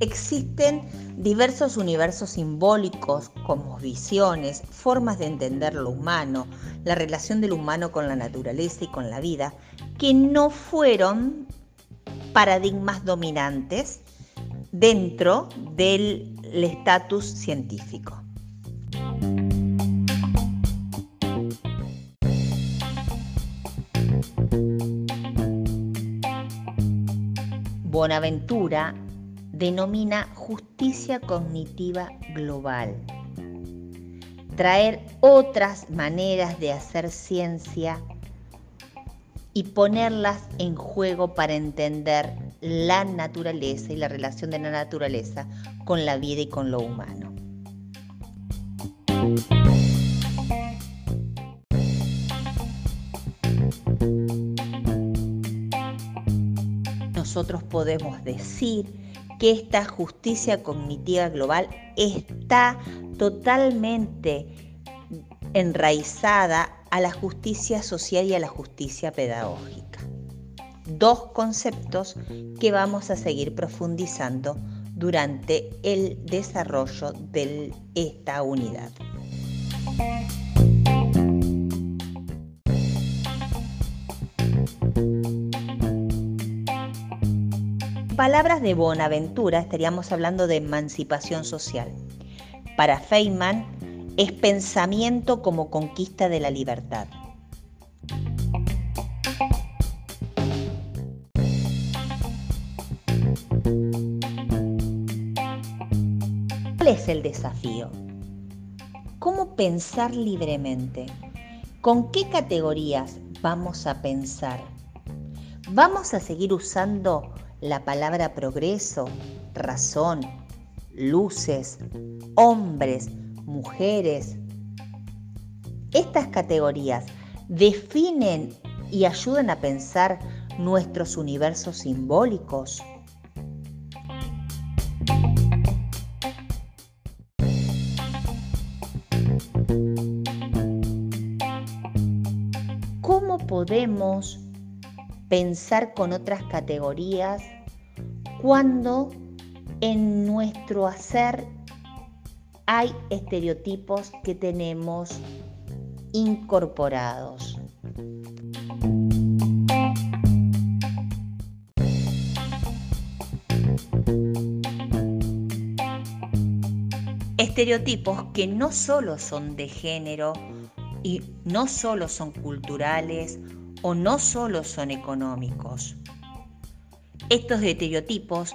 Existen diversos universos simbólicos, como visiones, formas de entender lo humano, la relación del humano con la naturaleza y con la vida, que no fueron paradigmas dominantes dentro del estatus científico. Bonaventura denomina justicia cognitiva global. Traer otras maneras de hacer ciencia y ponerlas en juego para entender la naturaleza y la relación de la naturaleza con la vida y con lo humano. Nosotros podemos decir que esta justicia cognitiva global está totalmente enraizada a la justicia social y a la justicia pedagógica. Dos conceptos que vamos a seguir profundizando durante el desarrollo de esta unidad. Palabras de Bonaventura estaríamos hablando de emancipación social. Para Feynman es pensamiento como conquista de la libertad. ¿Cuál es el desafío? ¿Cómo pensar libremente? ¿Con qué categorías vamos a pensar? ¿Vamos a seguir usando la palabra progreso, razón, luces, hombres, mujeres. Estas categorías definen y ayudan a pensar nuestros universos simbólicos. ¿Cómo podemos pensar con otras categorías cuando en nuestro hacer hay estereotipos que tenemos incorporados. Estereotipos que no solo son de género y no solo son culturales o no solo son económicos. Estos estereotipos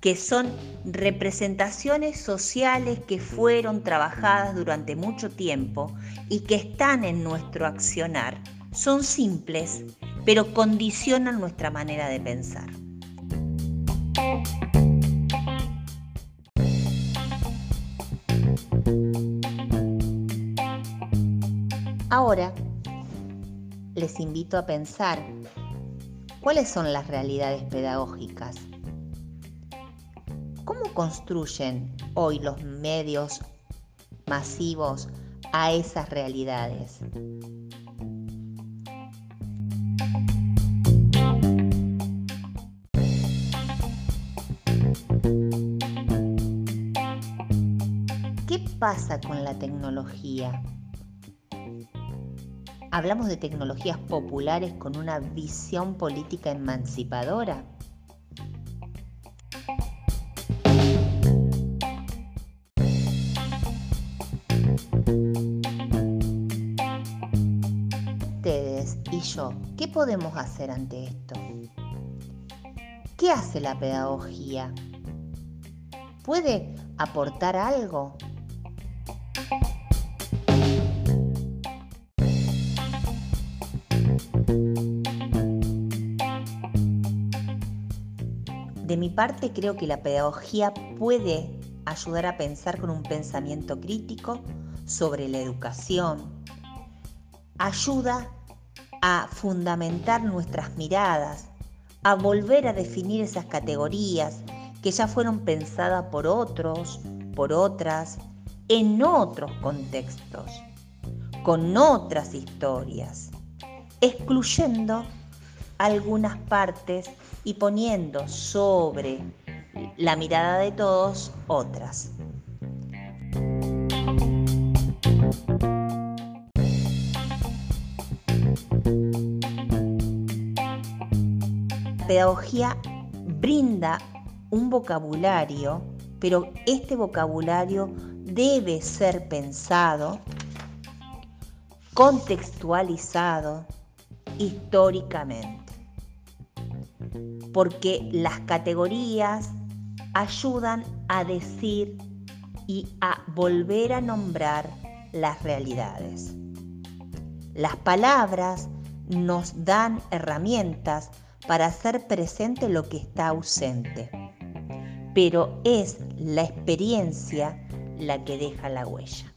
que son representaciones sociales que fueron trabajadas durante mucho tiempo y que están en nuestro accionar, son simples, pero condicionan nuestra manera de pensar. Ahora, les invito a pensar cuáles son las realidades pedagógicas. ¿Cómo construyen hoy los medios masivos a esas realidades? ¿Qué pasa con la tecnología? Hablamos de tecnologías populares con una visión política emancipadora. Ustedes y yo, ¿qué podemos hacer ante esto? ¿Qué hace la pedagogía? ¿Puede aportar algo? De mi parte creo que la pedagogía puede ayudar a pensar con un pensamiento crítico sobre la educación. Ayuda a fundamentar nuestras miradas, a volver a definir esas categorías que ya fueron pensadas por otros, por otras, en otros contextos, con otras historias, excluyendo algunas partes y poniendo sobre la mirada de todos otras. Pedagogía brinda un vocabulario, pero este vocabulario debe ser pensado, contextualizado históricamente, porque las categorías ayudan a decir y a volver a nombrar las realidades. Las palabras nos dan herramientas para hacer presente lo que está ausente, pero es la experiencia la que deja la huella.